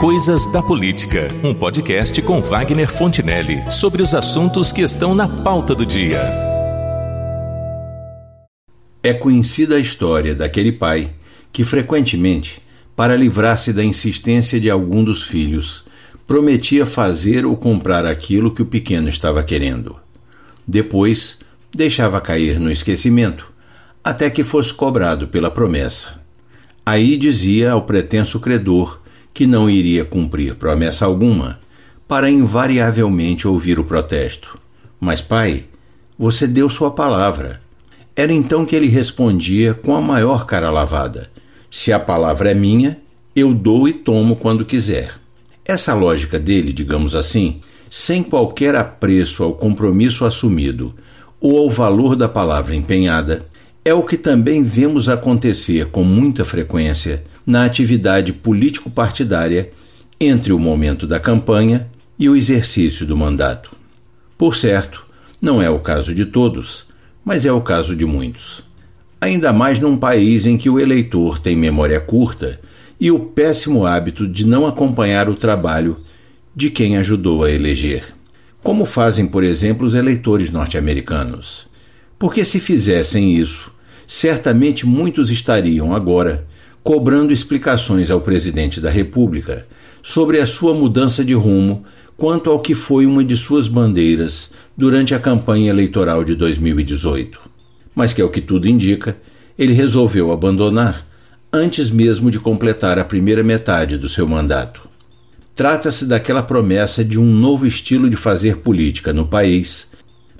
Coisas da Política, um podcast com Wagner Fontinelli sobre os assuntos que estão na pauta do dia. É conhecida a história daquele pai que frequentemente, para livrar-se da insistência de algum dos filhos, prometia fazer ou comprar aquilo que o pequeno estava querendo. Depois, deixava cair no esquecimento, até que fosse cobrado pela promessa. Aí dizia ao pretenso credor que não iria cumprir promessa alguma, para invariavelmente ouvir o protesto. Mas, pai, você deu sua palavra. Era então que ele respondia com a maior cara lavada: Se a palavra é minha, eu dou e tomo quando quiser. Essa lógica dele, digamos assim, sem qualquer apreço ao compromisso assumido ou ao valor da palavra empenhada, é o que também vemos acontecer com muita frequência na atividade político-partidária entre o momento da campanha e o exercício do mandato. Por certo, não é o caso de todos, mas é o caso de muitos. Ainda mais num país em que o eleitor tem memória curta e o péssimo hábito de não acompanhar o trabalho de quem ajudou a eleger. Como fazem, por exemplo, os eleitores norte-americanos. Porque se fizessem isso, certamente muitos estariam agora cobrando explicações ao presidente da República sobre a sua mudança de rumo quanto ao que foi uma de suas bandeiras durante a campanha eleitoral de 2018. Mas que, ao que tudo indica, ele resolveu abandonar antes mesmo de completar a primeira metade do seu mandato. Trata-se daquela promessa de um novo estilo de fazer política no país,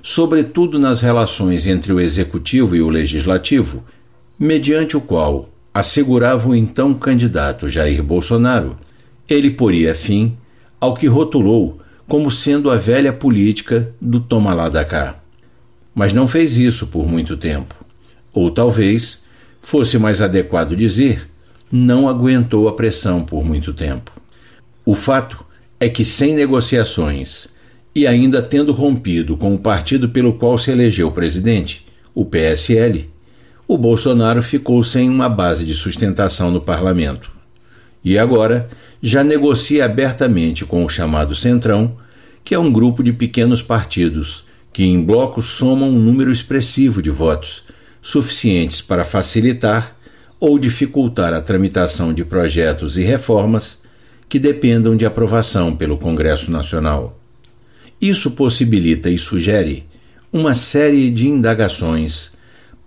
sobretudo nas relações entre o executivo e o legislativo, mediante o qual assegurava o então candidato Jair Bolsonaro, ele poria fim ao que rotulou como sendo a velha política do toma lá da cá. Mas não fez isso por muito tempo. Ou talvez fosse mais adequado dizer, não aguentou a pressão por muito tempo. O fato é que, sem negociações e ainda tendo rompido com o partido pelo qual se elegeu presidente, o PSL, o Bolsonaro ficou sem uma base de sustentação no parlamento. E agora já negocia abertamente com o chamado Centrão, que é um grupo de pequenos partidos que em bloco somam um número expressivo de votos, suficientes para facilitar ou dificultar a tramitação de projetos e reformas que dependam de aprovação pelo Congresso Nacional. Isso possibilita e sugere uma série de indagações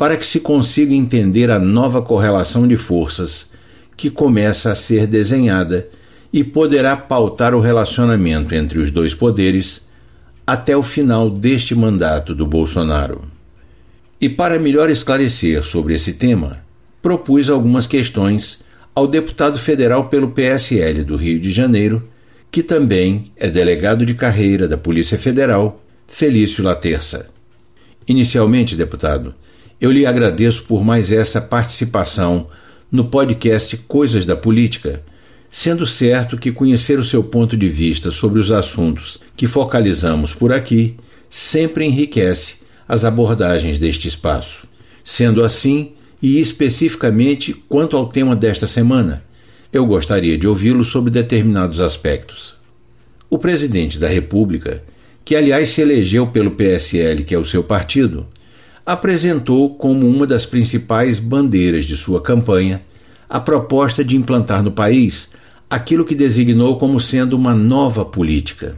para que se consiga entender a nova correlação de forças que começa a ser desenhada e poderá pautar o relacionamento entre os dois poderes até o final deste mandato do Bolsonaro. E para melhor esclarecer sobre esse tema, propus algumas questões ao deputado federal pelo PSL do Rio de Janeiro, que também é delegado de carreira da Polícia Federal, Felício Laterça. Inicialmente, deputado, eu lhe agradeço por mais essa participação no podcast Coisas da Política, sendo certo que conhecer o seu ponto de vista sobre os assuntos que focalizamos por aqui sempre enriquece as abordagens deste espaço. Sendo assim, e especificamente quanto ao tema desta semana, eu gostaria de ouvi-lo sobre determinados aspectos. O presidente da República, que aliás se elegeu pelo PSL, que é o seu partido, apresentou como uma das principais bandeiras de sua campanha a proposta de implantar no país aquilo que designou como sendo uma nova política,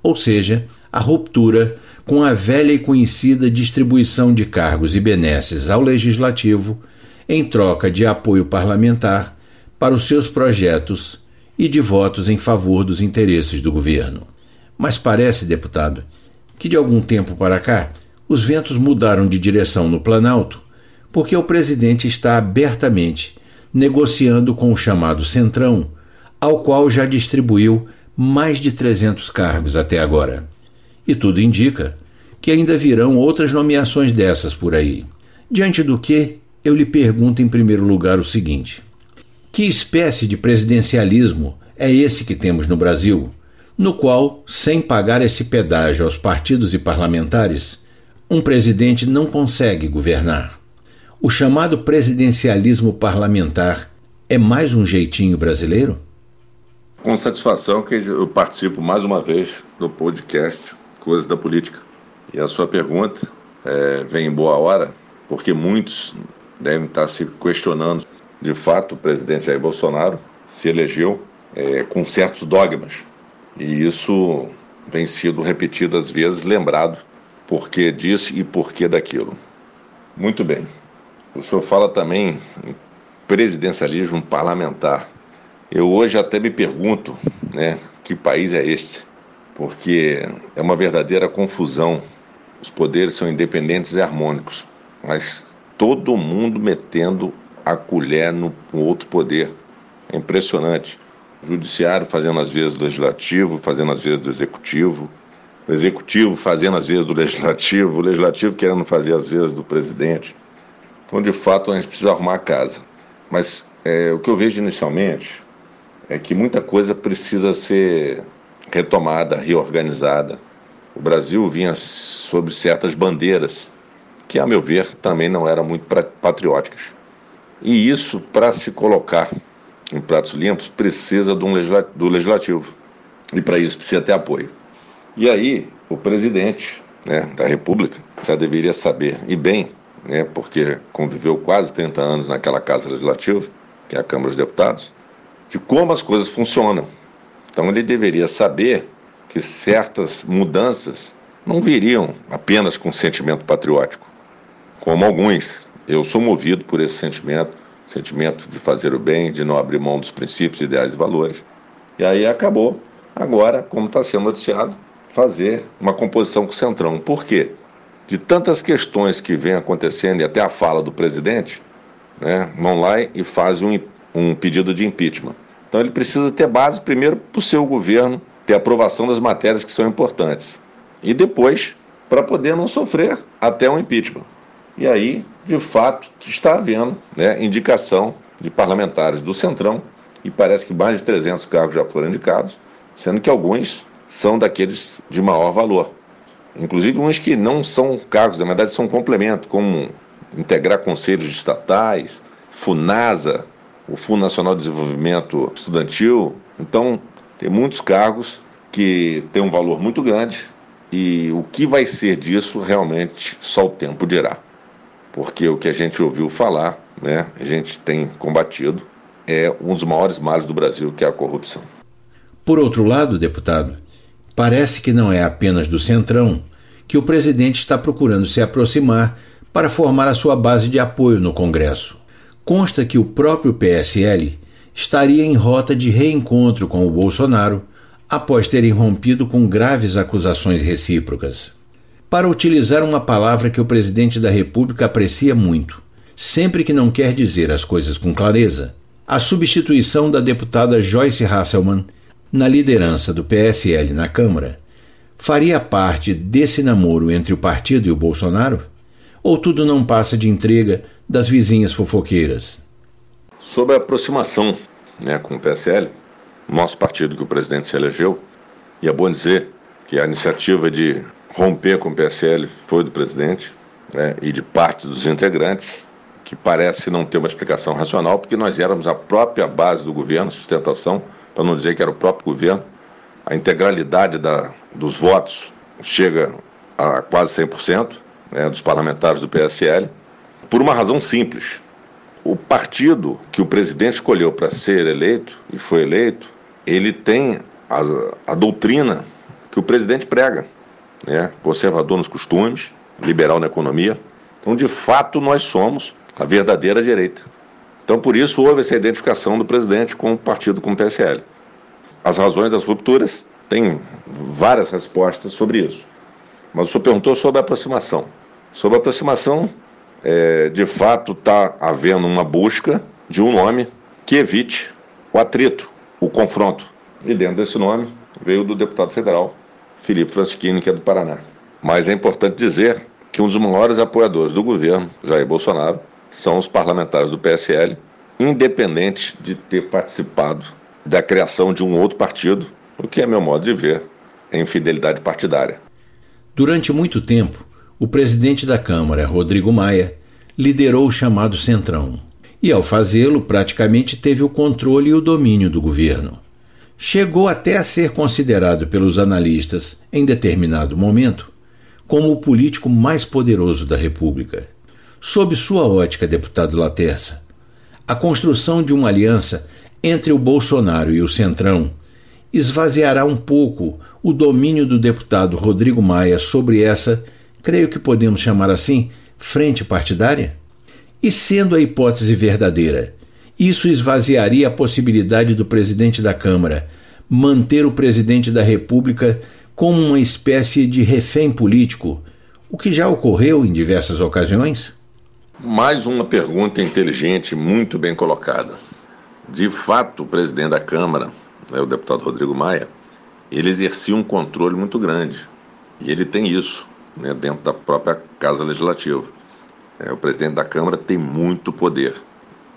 ou seja, a ruptura com a velha e conhecida distribuição de cargos e benesses ao legislativo em troca de apoio parlamentar para os seus projetos e de votos em favor dos interesses do governo. Mas parece, deputado, que de algum tempo para cá os ventos mudaram de direção no Planalto porque o presidente está abertamente negociando com o chamado Centrão, ao qual já distribuiu mais de 300 cargos até agora. E tudo indica que ainda virão outras nomeações dessas por aí. Diante do que, eu lhe pergunto em primeiro lugar o seguinte: que espécie de presidencialismo é esse que temos no Brasil, no qual, sem pagar esse pedágio aos partidos e parlamentares, um presidente não consegue governar. O chamado presidencialismo parlamentar é mais um jeitinho brasileiro? Com satisfação que eu participo mais uma vez do podcast Coisas da Política. E a sua pergunta é, vem em boa hora, porque muitos devem estar se questionando. De fato, o presidente Jair Bolsonaro se elegeu é, com certos dogmas. E isso vem sido repetido às vezes, lembrado por que disso e por que daquilo. Muito bem. O senhor fala também em presidencialismo parlamentar. Eu hoje até me pergunto, né, que país é este? Porque é uma verdadeira confusão. Os poderes são independentes e harmônicos, mas todo mundo metendo a colher no outro poder. É impressionante. O judiciário fazendo às vezes do legislativo, fazendo às vezes do executivo, o executivo fazendo às vezes do legislativo, o legislativo querendo fazer às vezes do presidente. Então, de fato, a gente precisa arrumar a casa. Mas é, o que eu vejo inicialmente é que muita coisa precisa ser retomada, reorganizada. O Brasil vinha sob certas bandeiras, que, a meu ver, também não eram muito patrióticas. E isso, para se colocar em pratos limpos, precisa do legislativo. E para isso precisa ter apoio. E aí, o presidente né, da República já deveria saber, e bem, né, porque conviveu quase 30 anos naquela Casa Legislativa, que é a Câmara dos Deputados, de como as coisas funcionam. Então ele deveria saber que certas mudanças não viriam apenas com sentimento patriótico, como alguns. Eu sou movido por esse sentimento, sentimento de fazer o bem, de não abrir mão dos princípios, ideais e valores. E aí acabou, agora, como está sendo noticiado, fazer uma composição com o Centrão. Por quê? De tantas questões que vem acontecendo, e até a fala do presidente, né, vão lá e fazem um um pedido de impeachment. Então ele precisa ter base primeiro para o seu governo ter aprovação das matérias que são importantes e depois para poder não sofrer até um impeachment. E aí, de fato, está havendo né, indicação de parlamentares do Centrão e parece que mais de 300 cargos já foram indicados, sendo que alguns são daqueles de maior valor. Inclusive uns que não são cargos, na verdade são complemento, como integrar conselhos estatais, FUNASA, o Fundo Nacional de Desenvolvimento Estudantil. Então, tem muitos cargos que têm um valor muito grande e o que vai ser disso realmente só o tempo dirá. Porque o que a gente ouviu falar, né, a gente tem combatido, é um dos maiores males do Brasil, que é a corrupção. Por outro lado, deputado, parece que não é apenas do Centrão que o presidente está procurando se aproximar para formar a sua base de apoio no Congresso consta que o próprio PSL estaria em rota de reencontro com o Bolsonaro após terem rompido com graves acusações recíprocas. Para utilizar uma palavra que o presidente da República aprecia muito, sempre que não quer dizer as coisas com clareza, a substituição da deputada Joyce Hasselmann na liderança do PSL na Câmara faria parte desse namoro entre o partido e o Bolsonaro? Ou tudo não passa de entrega das vizinhas fofoqueiras? Sobre a aproximação né, com o PSL, nosso partido que o presidente se elegeu, e é bom dizer que a iniciativa de romper com o PSL foi do presidente né, e de parte dos integrantes, que parece não ter uma explicação racional, porque nós éramos a própria base do governo, sustentação, para não dizer que era o próprio governo. A integralidade da, dos votos chega a quase 100% né, dos parlamentares do PSL, por uma razão simples. O partido que o presidente escolheu para ser eleito e foi eleito, ele tem a, a doutrina que o presidente prega, né? conservador nos costumes, liberal na economia. Então, de fato, nós somos a verdadeira direita. Então, por isso, houve essa identificação do presidente com o partido, com o PSL. As razões das rupturas, tem várias respostas sobre isso. Mas o senhor perguntou sobre a aproximação. Sobre a aproximação, é, de fato está havendo uma busca de um nome que evite o atrito, o confronto. E dentro desse nome veio do deputado federal Felipe Francisquini, que é do Paraná. Mas é importante dizer que um dos maiores apoiadores do governo, Jair Bolsonaro, são os parlamentares do PSL, independente de ter participado da criação de um outro partido, o que, é meu modo de ver, é infidelidade partidária. Durante muito tempo, o presidente da Câmara, Rodrigo Maia, liderou o chamado Centrão. E ao fazê-lo, praticamente teve o controle e o domínio do governo. chegou até a ser considerado pelos analistas, em determinado momento, como o político mais poderoso da República. Sob sua ótica, deputado Laterça, a construção de uma aliança entre o Bolsonaro e o Centrão esvaziará um pouco o domínio do deputado Rodrigo Maia sobre essa, creio que podemos chamar assim, frente partidária? E sendo a hipótese verdadeira, isso esvaziaria a possibilidade do presidente da Câmara manter o presidente da República como uma espécie de refém político, o que já ocorreu em diversas ocasiões? Mais uma pergunta inteligente, muito bem colocada. De fato, o presidente da Câmara, né, o deputado Rodrigo Maia, ele exercia um controle muito grande. E ele tem isso né, dentro da própria Casa Legislativa. É, o presidente da Câmara tem muito poder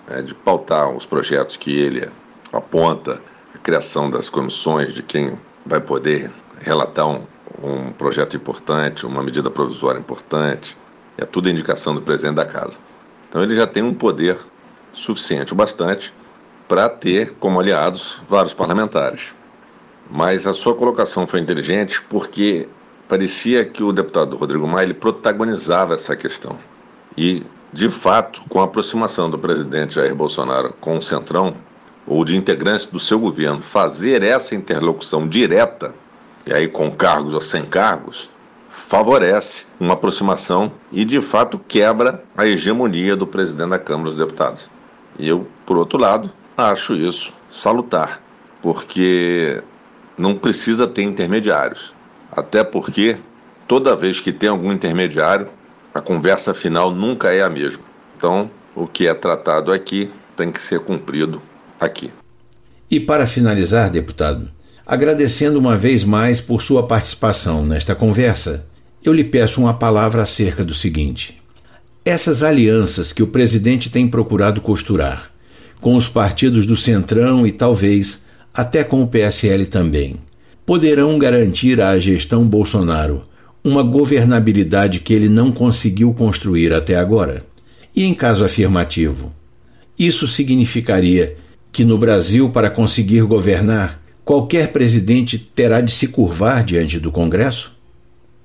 é, de pautar os projetos que ele aponta, a criação das comissões de quem vai poder relatar um, um projeto importante, uma medida provisória importante. É tudo indicação do presidente da casa. Então ele já tem um poder suficiente, o bastante, para ter como aliados vários parlamentares. Mas a sua colocação foi inteligente porque parecia que o deputado Rodrigo Maia ele protagonizava essa questão. E, de fato, com a aproximação do presidente Jair Bolsonaro com o Centrão, ou de integrantes do seu governo, fazer essa interlocução direta, e aí com cargos ou sem cargos, favorece uma aproximação e, de fato, quebra a hegemonia do presidente da Câmara dos Deputados. E eu, por outro lado, acho isso salutar, porque não precisa ter intermediários. Até porque, toda vez que tem algum intermediário, a conversa final nunca é a mesma. Então, o que é tratado aqui tem que ser cumprido aqui. E para finalizar, deputado, agradecendo uma vez mais por sua participação nesta conversa, eu lhe peço uma palavra acerca do seguinte: essas alianças que o presidente tem procurado costurar com os partidos do Centrão e talvez até com o PSL também, poderão garantir à gestão Bolsonaro uma governabilidade que ele não conseguiu construir até agora? E em caso afirmativo, isso significaria que no Brasil, para conseguir governar, qualquer presidente terá de se curvar diante do Congresso?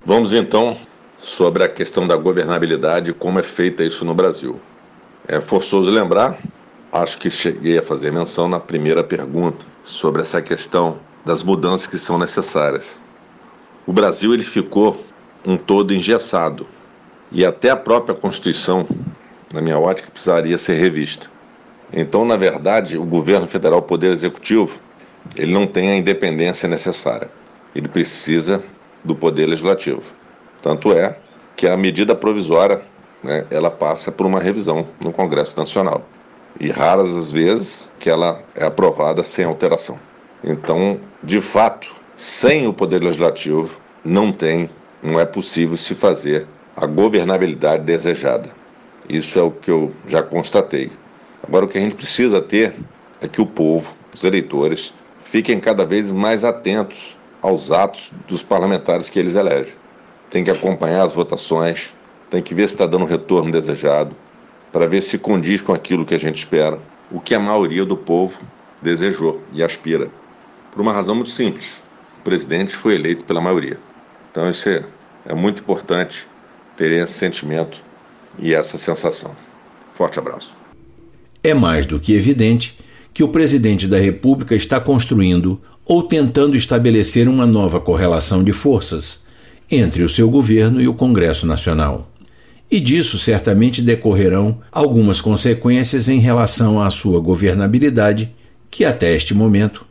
Vamos então sobre a questão da governabilidade e como é feita isso no Brasil. É forçoso lembrar, acho que cheguei a fazer menção na primeira pergunta, sobre essa questão das mudanças que são necessárias. O Brasil ele ficou um todo engessado e até a própria Constituição, na minha ótica, precisaria ser revista. Então, na verdade, o governo federal, o poder executivo, ele não tem a independência necessária. Ele precisa do poder legislativo. Tanto é que a medida provisória, né, ela passa por uma revisão no Congresso Nacional. E raras as vezes que ela é aprovada sem alteração. Então, de fato, sem o poder legislativo, não tem, não é possível se fazer a governabilidade desejada. Isso é o que eu já constatei. Agora, o que a gente precisa ter é que o povo, os eleitores, fiquem cada vez mais atentos aos atos dos parlamentares que eles elegem. Tem que acompanhar as votações, tem que ver se está dando o retorno desejado, para ver se condiz com aquilo que a gente espera, o que a maioria do povo desejou e aspira. Por uma razão muito simples: o presidente foi eleito pela maioria. Então, isso é, é muito importante ter esse sentimento e essa sensação. Forte abraço. É mais do que evidente que o presidente da República está construindo ou tentando estabelecer uma nova correlação de forças entre o seu governo e o Congresso Nacional. E disso certamente decorrerão algumas consequências em relação à sua governabilidade, que até este momento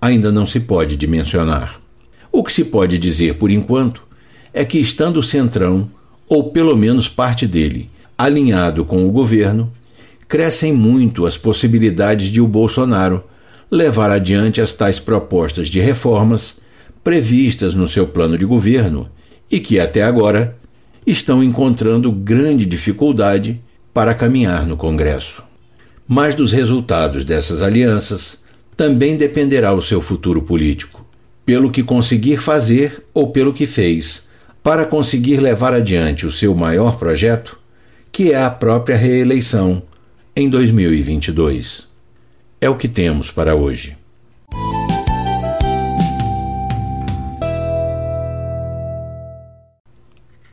ainda não se pode dimensionar. O que se pode dizer por enquanto é que, estando o Centrão, ou pelo menos parte dele, alinhado com o governo, crescem muito as possibilidades de o Bolsonaro levar adiante as tais propostas de reformas previstas no seu plano de governo e que até agora estão encontrando grande dificuldade para caminhar no Congresso. Mas dos resultados dessas alianças também dependerá o seu futuro político, pelo que conseguir fazer ou pelo que fez, para conseguir levar adiante o seu maior projeto, que é a própria reeleição em 2022. É o que temos para hoje.